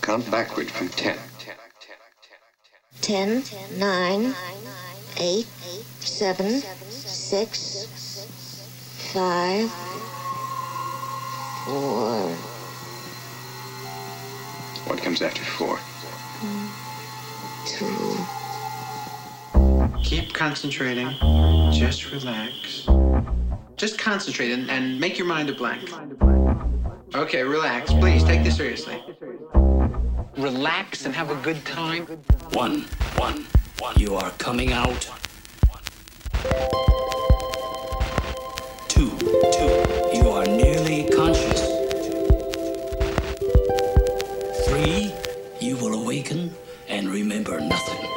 count backward from ten. Ten, nine, eight, seven, six, five, four. What comes after four? Two. Keep concentrating. Just relax. Just concentrate and, and make your mind a blank. Okay, relax. Please take this seriously. Relax and have a good time. One, one, one. You are coming out. Two, two. You are nearly conscious. Three, you will awaken and remember nothing.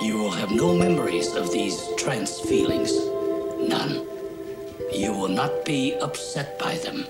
You will have no memories of these trance feelings. None. You will not be upset by them.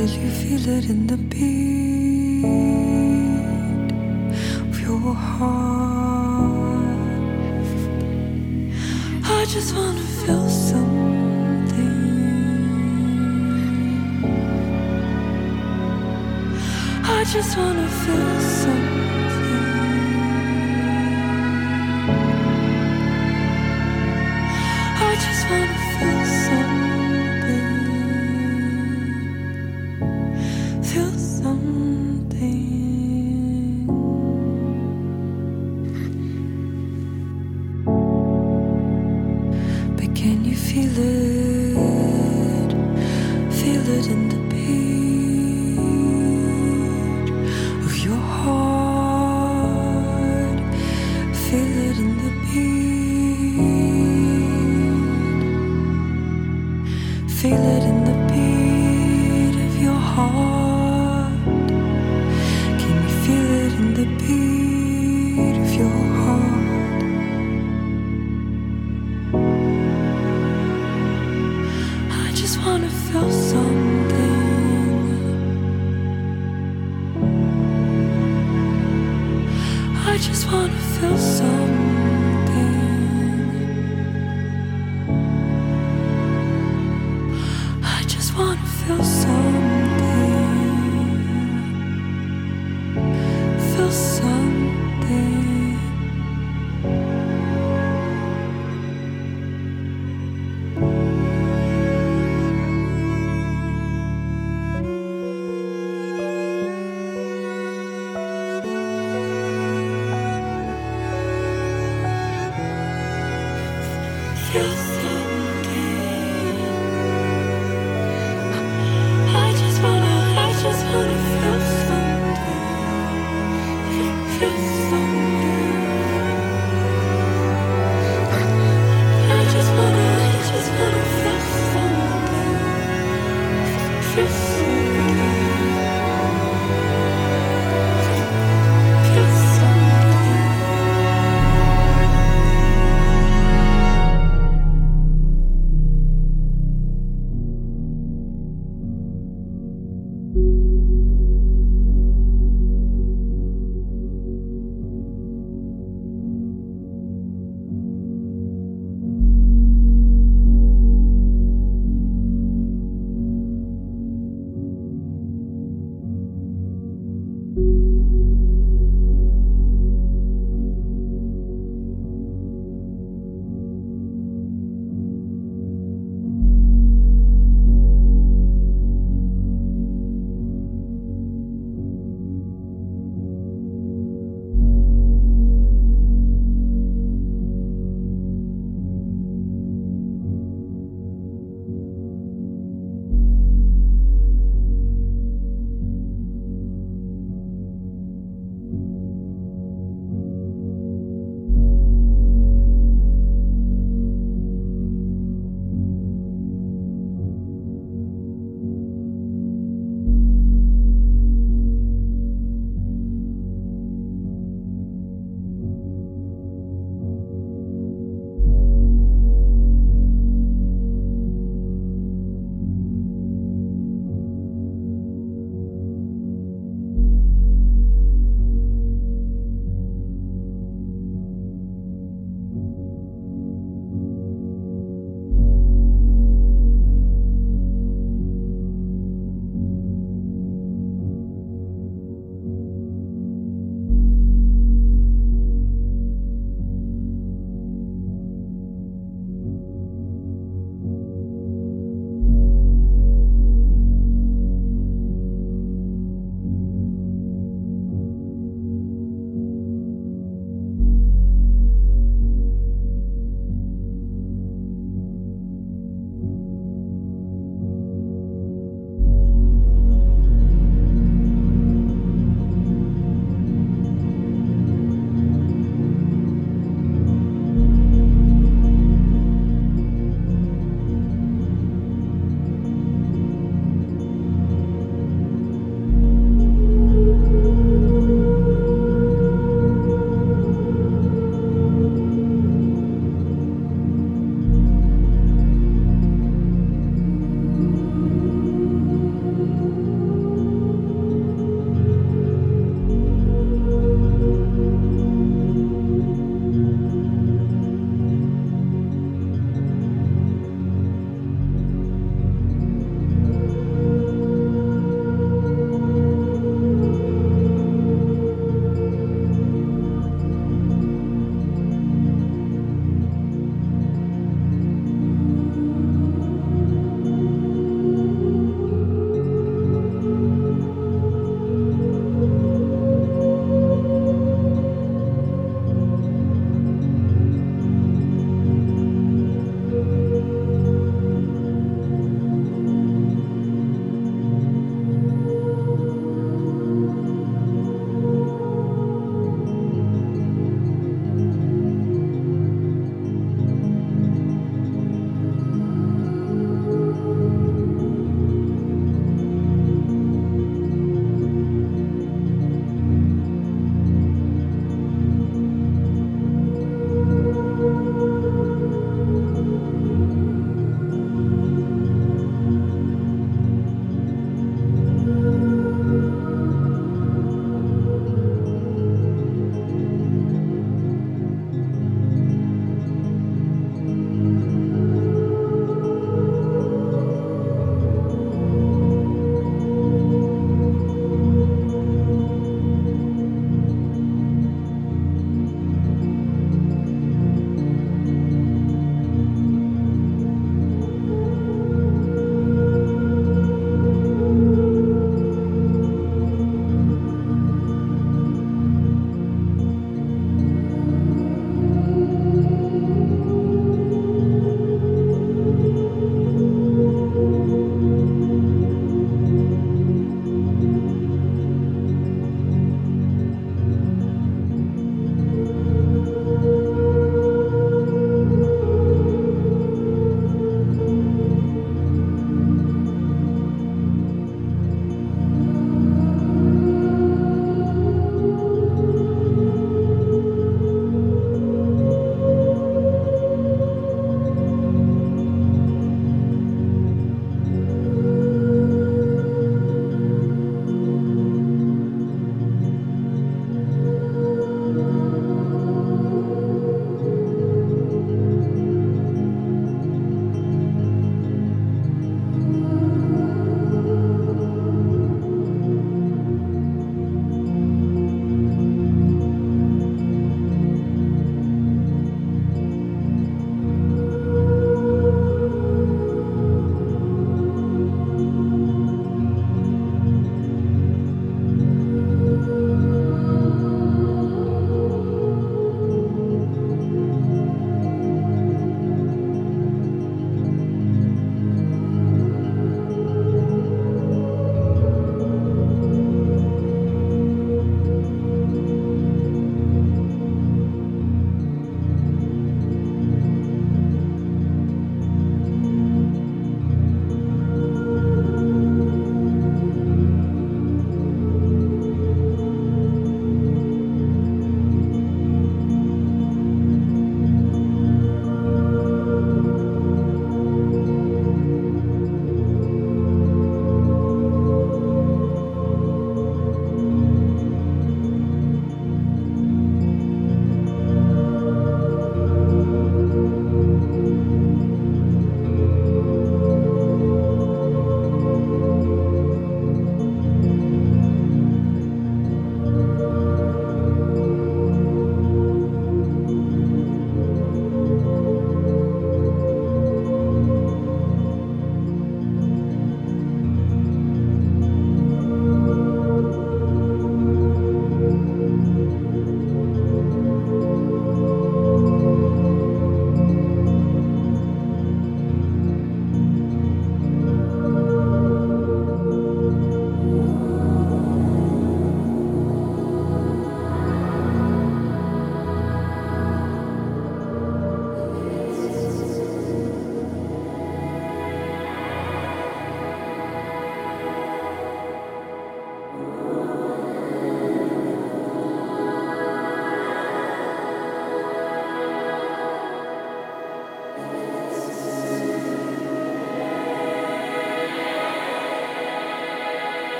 till you feel it in the beat of your heart. I just wanna feel something. I just wanna feel something.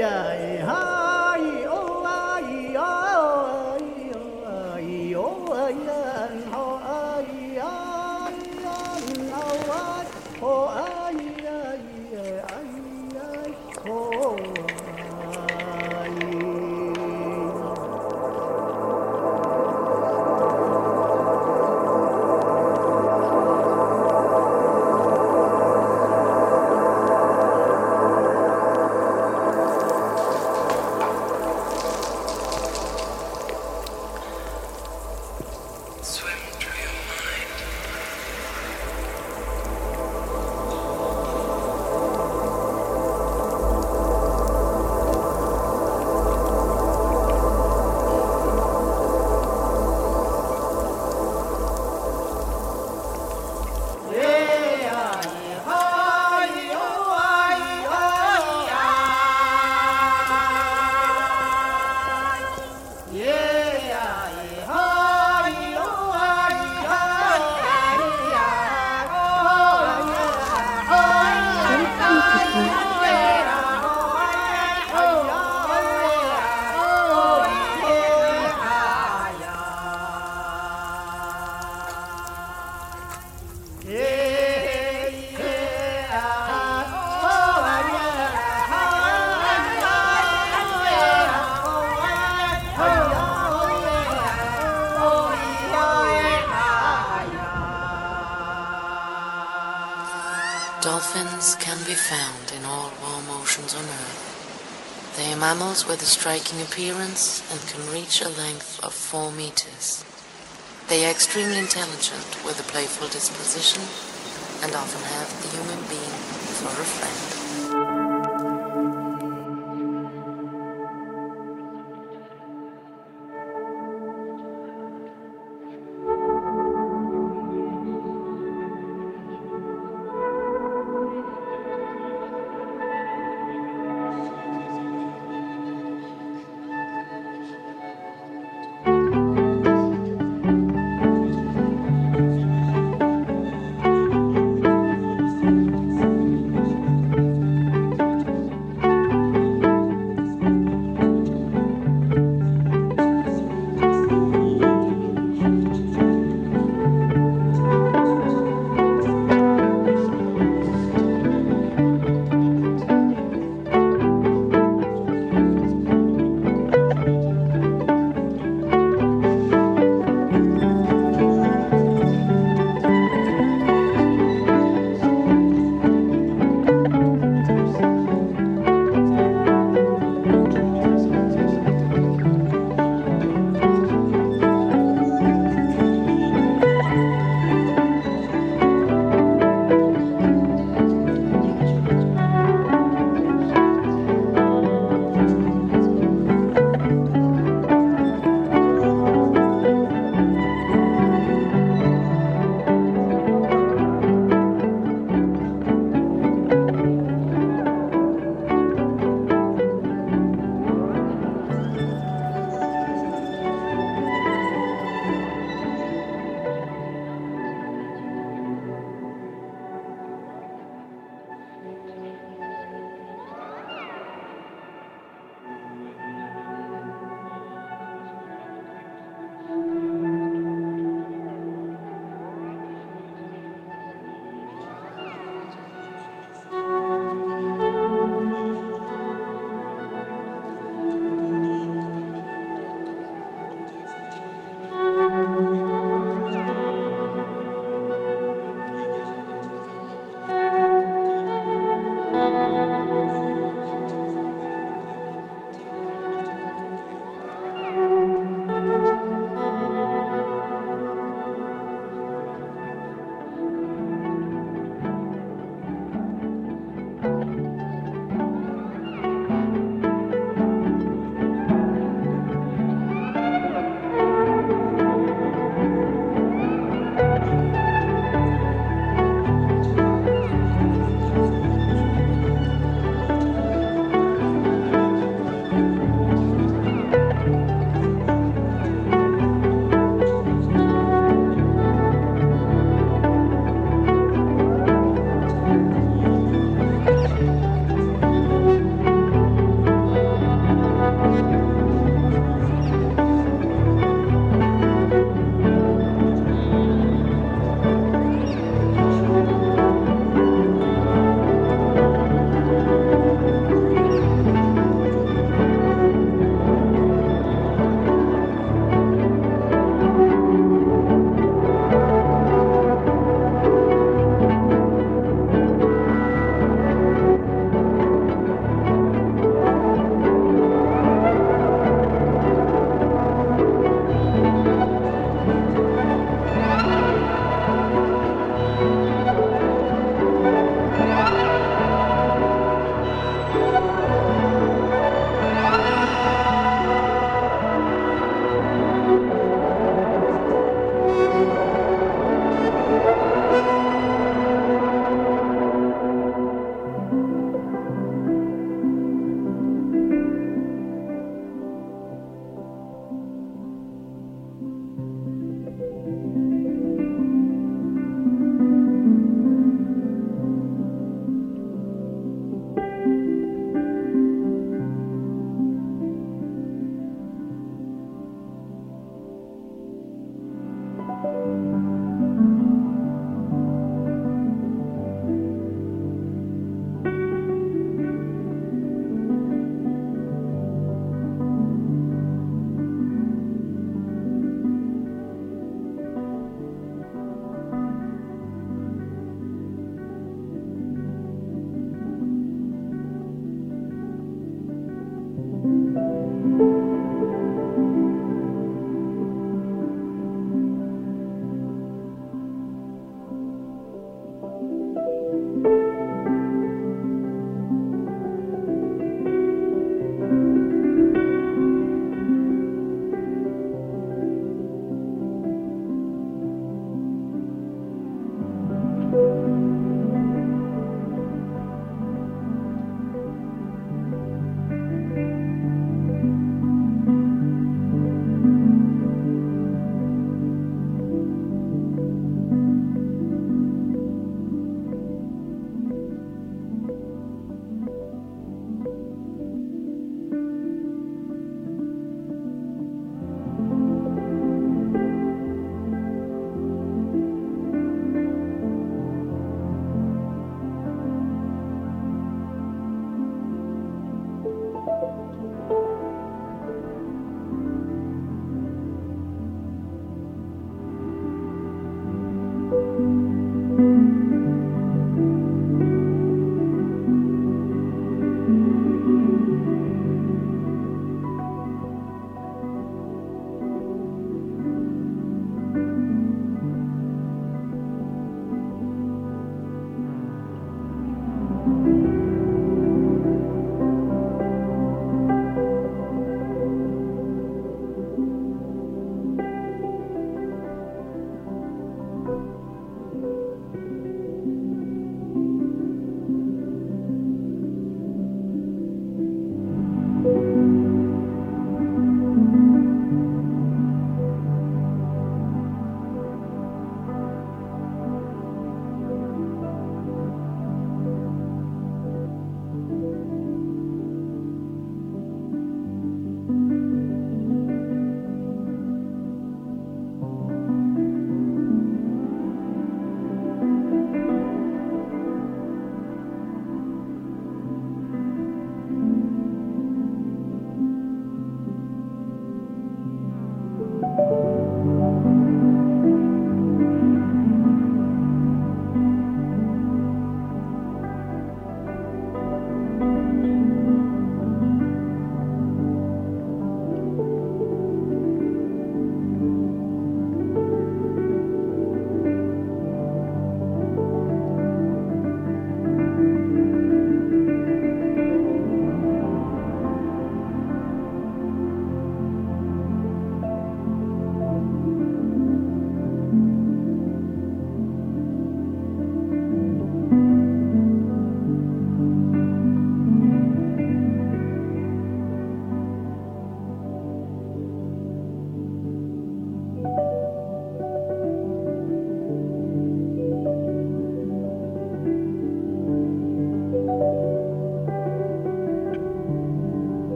Mammals with a striking appearance and can reach a length of 4 meters. They are extremely intelligent with a playful disposition and often have the human being for a friend.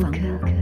房客。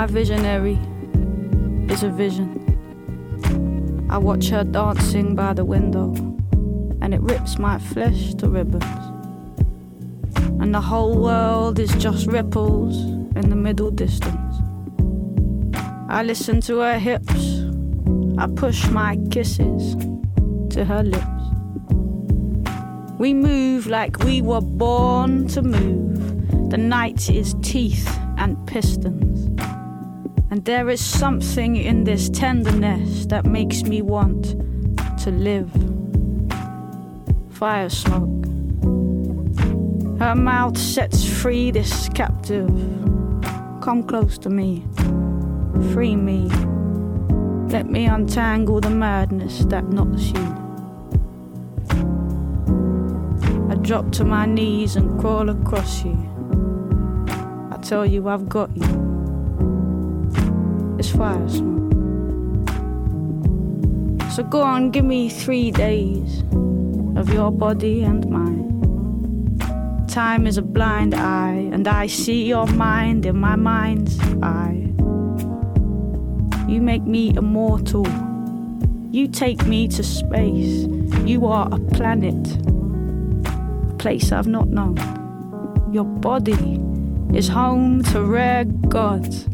My visionary is a vision. I watch her dancing by the window, and it rips my flesh to ribbons. And the whole world is just ripples in the middle distance. I listen to her hips, I push my kisses to her lips. We move like we were born to move. The night is teeth and pistons. And there is something in this tenderness that makes me want to live. Fire smoke. Her mouth sets free this captive. Come close to me. Free me. Let me untangle the madness that knots you. I drop to my knees and crawl across you. I tell you I've got you So go on, give me three days of your body and mine. Time is a blind eye, and I see your mind in my mind's eye. You make me immortal. You take me to space. You are a planet, a place I've not known. Your body is home to rare gods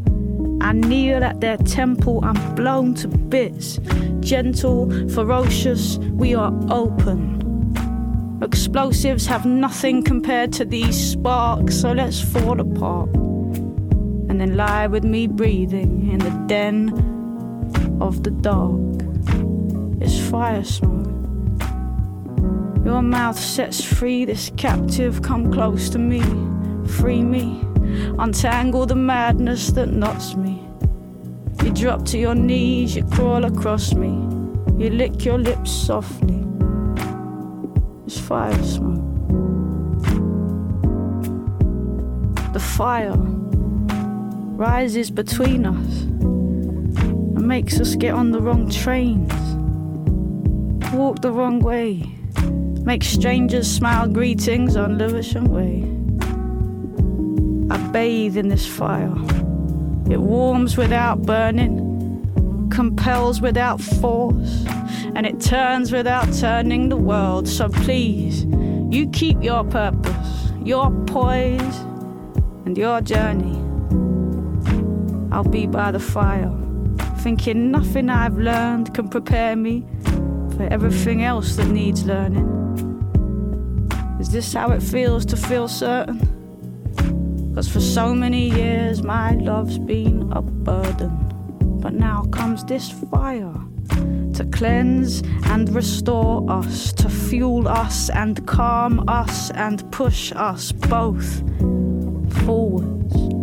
I kneel at their temple, I'm blown to bits. Gentle, ferocious, we are open. Explosives have nothing compared to these sparks, so let's fall apart. And then lie with me breathing in the den of the dark. It's fire smoke. Your mouth sets free this captive, come close to me, free me. Untangle the madness that knots me. You drop to your knees, you crawl across me. You lick your lips softly. It's fire smoke. The fire rises between us and makes us get on the wrong trains, walk the wrong way, make strangers smile greetings on Lewisham Way. I bathe in this fire. It warms without burning, compels without force, and it turns without turning the world. So please, you keep your purpose, your poise, and your journey. I'll be by the fire, thinking nothing I've learned can prepare me for everything else that needs learning. Is this how it feels to feel certain? Cause for so many years my love's been a burden. But now comes this fire to cleanse and restore us, to fuel us and calm us and push us both forwards.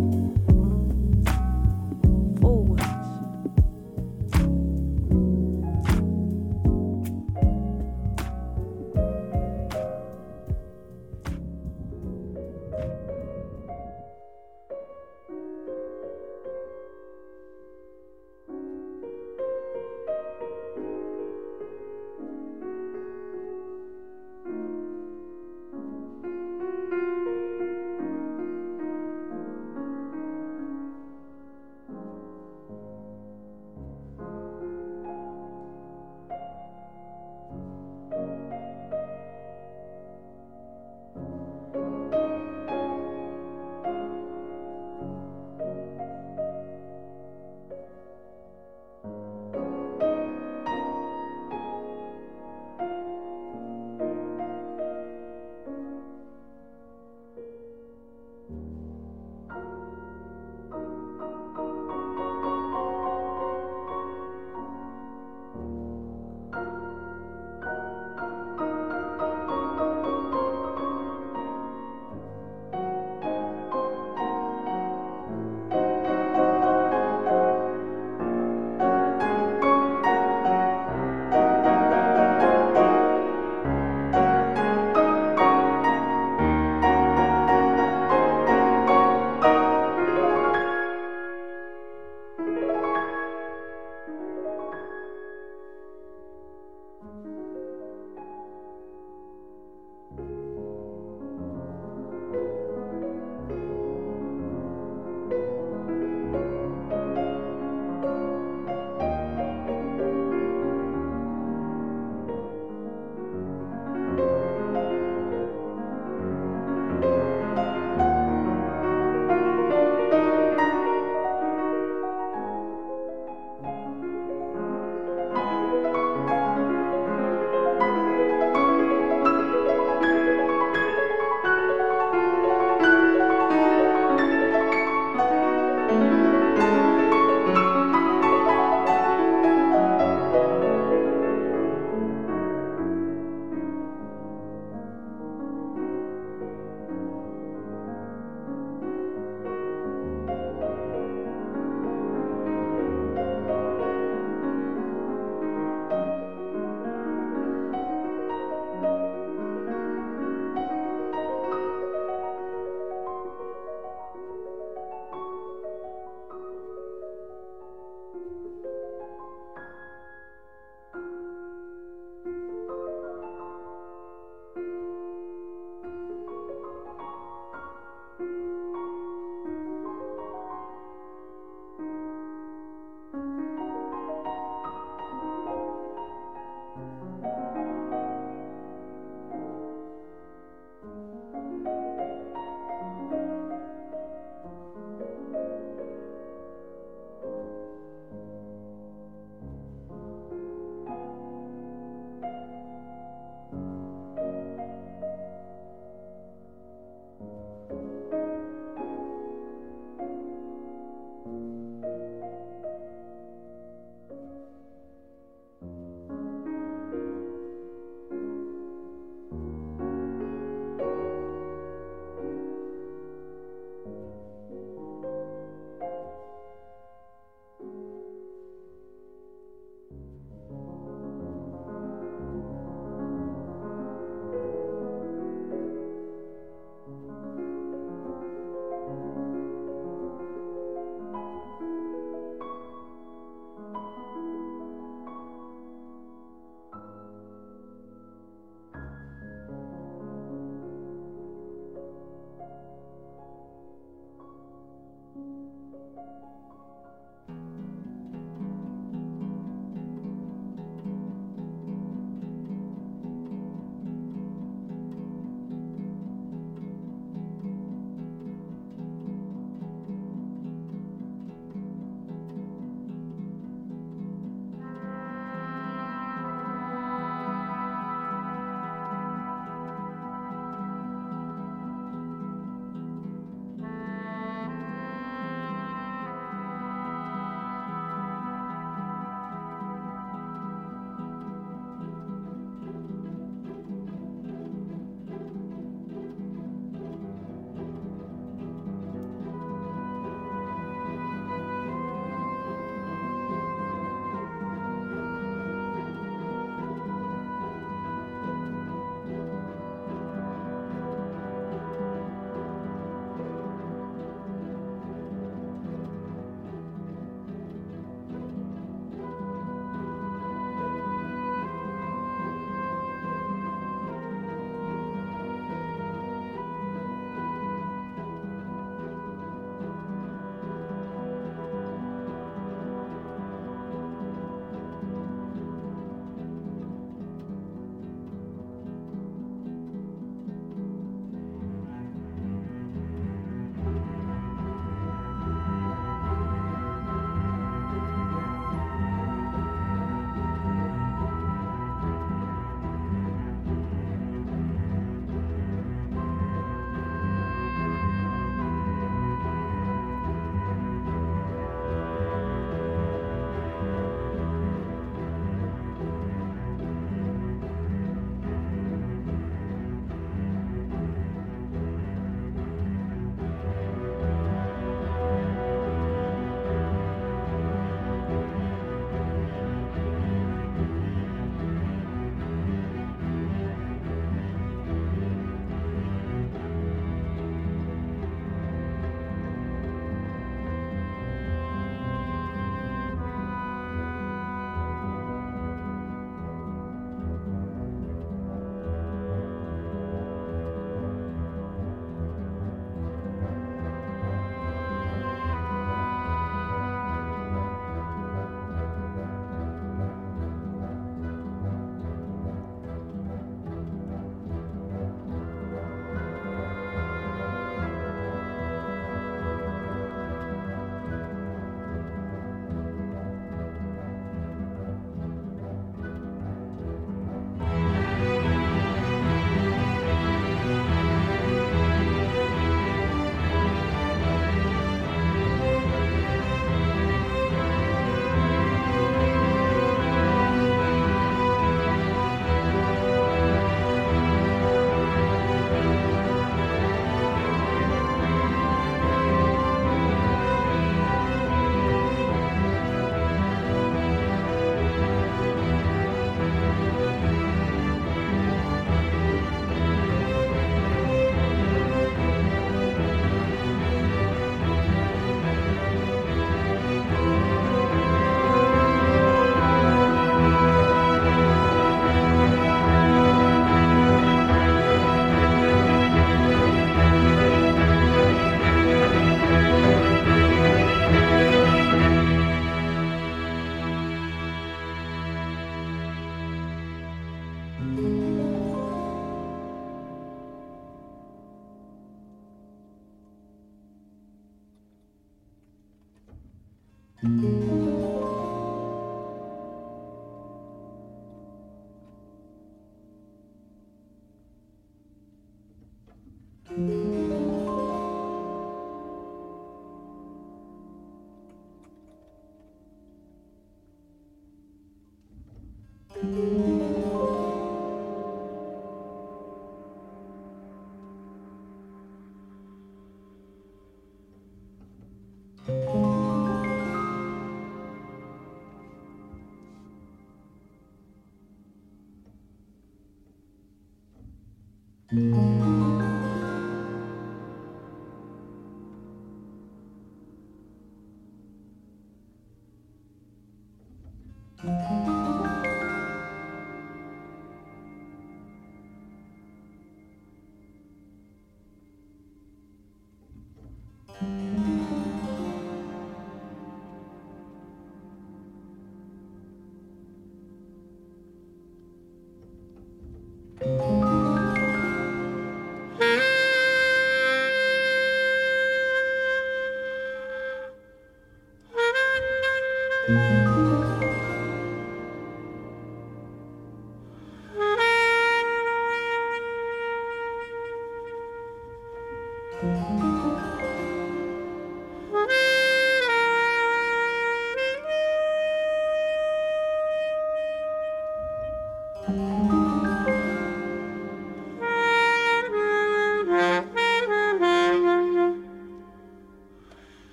Thank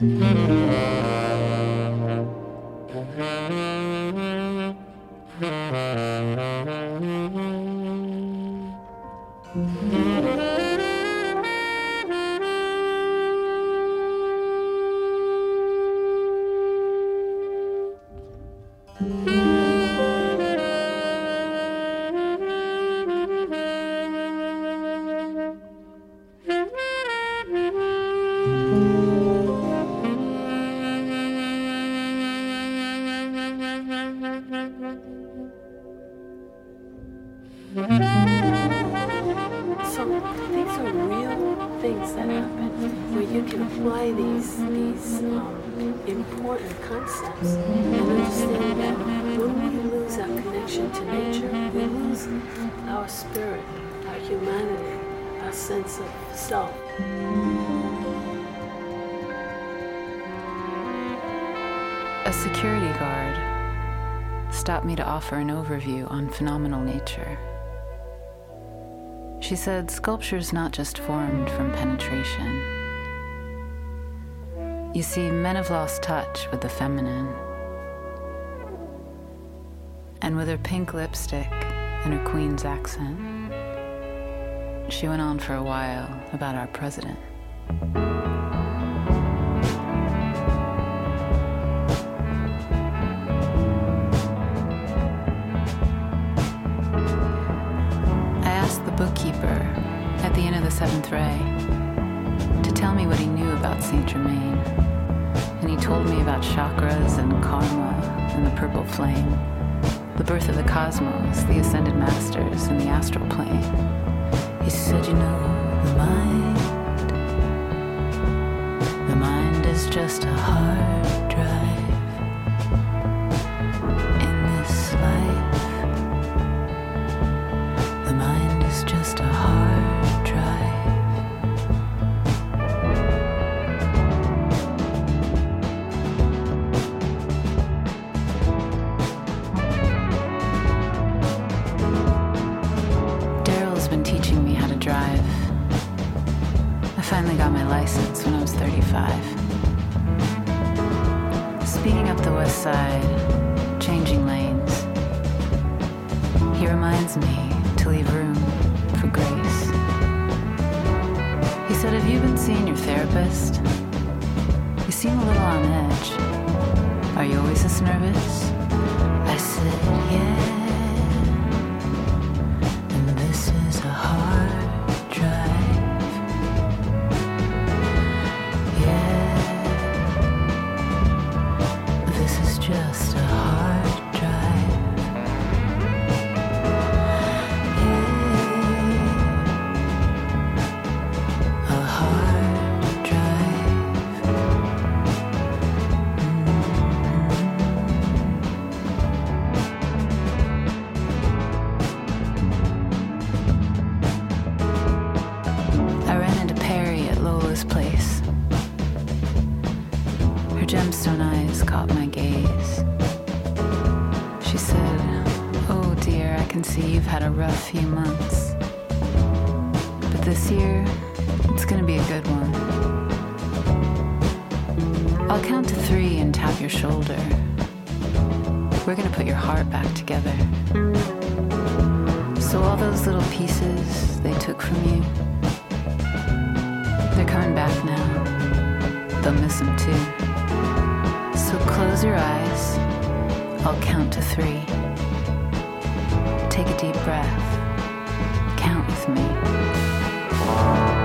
Música said sculpture's not just formed from penetration. You see, men have lost touch with the feminine. And with her pink lipstick and her queen's accent, she went on for a while about our president. shoulder. We're gonna put your heart back together. So, all those little pieces they took from you, they're coming back now. They'll miss them too. So, close your eyes. I'll count to three. Take a deep breath. Count with me.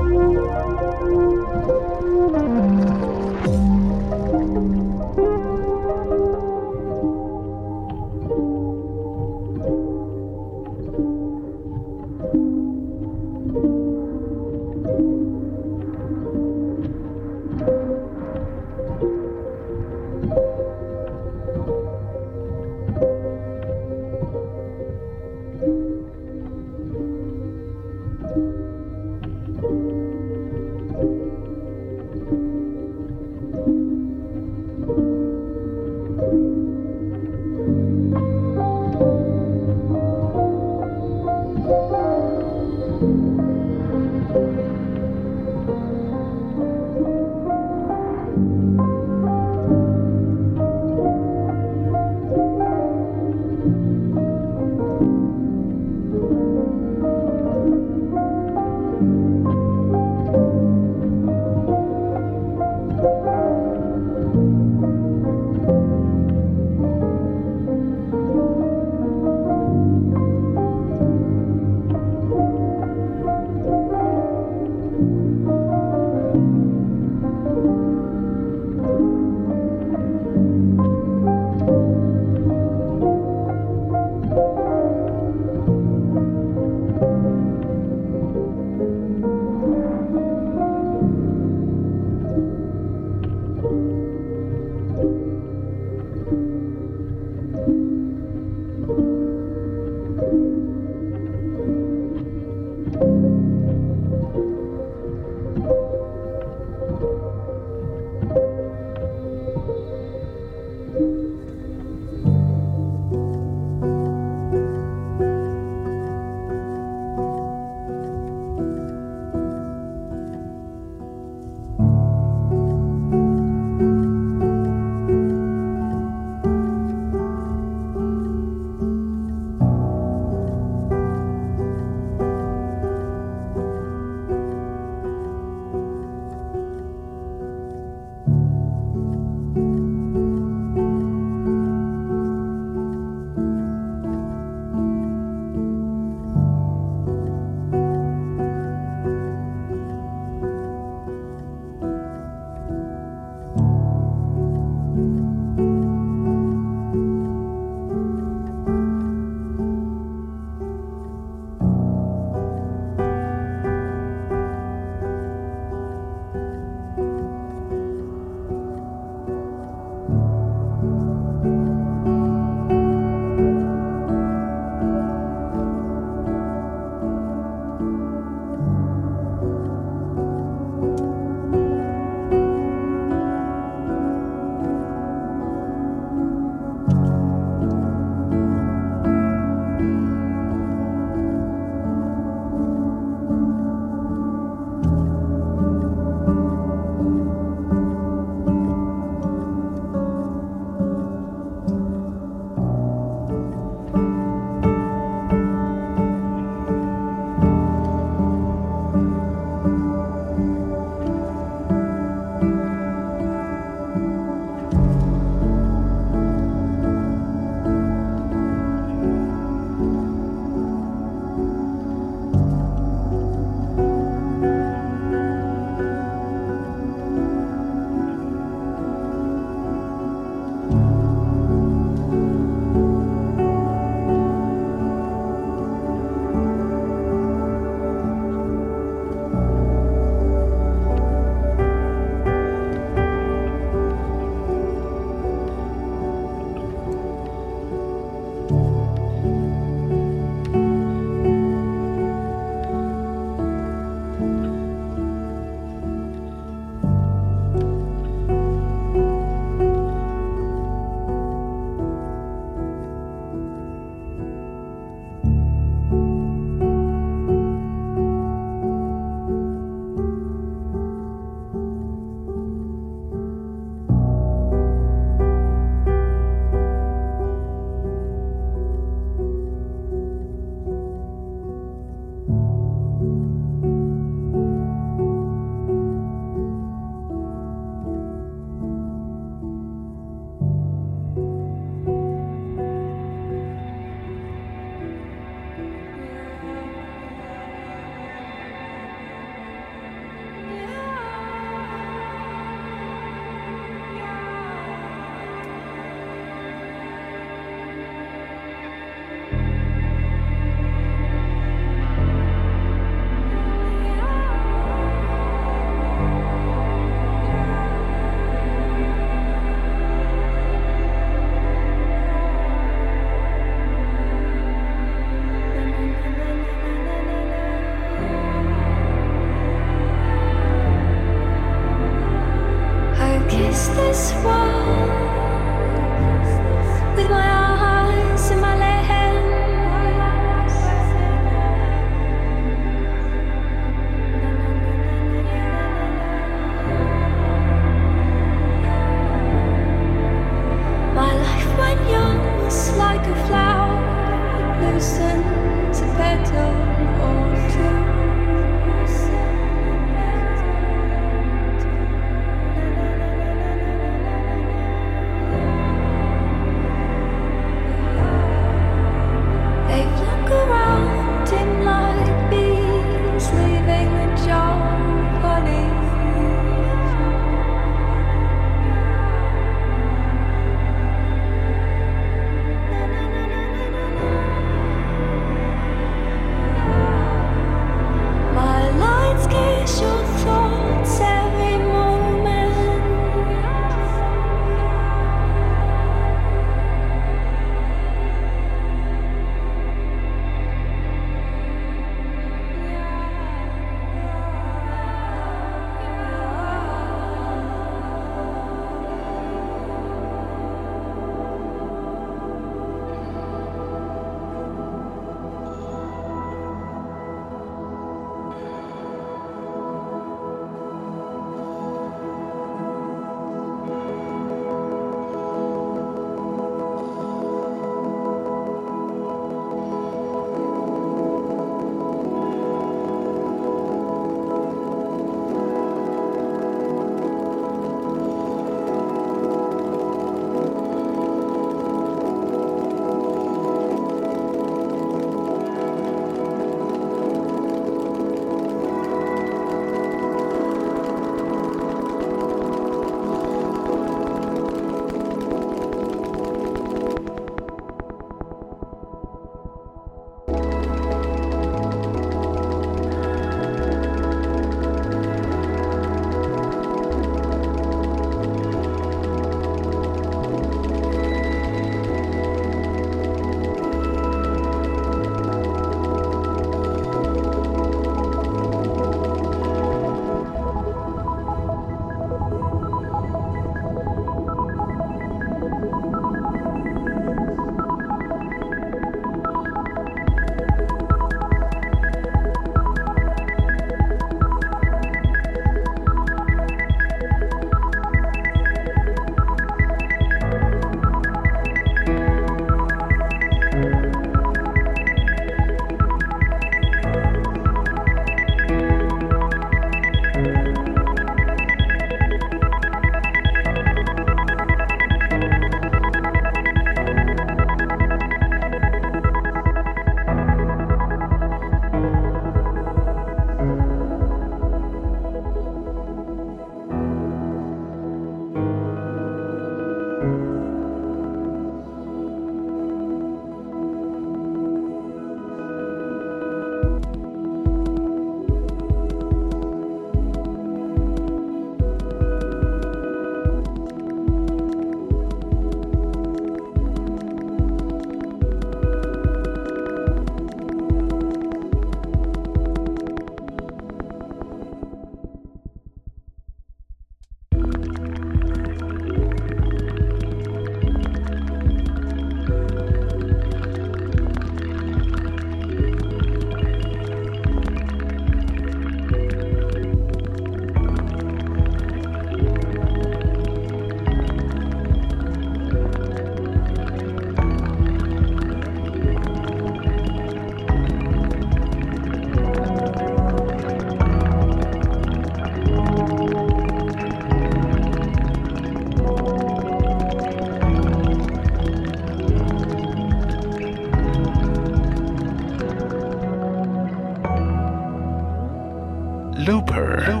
Looper.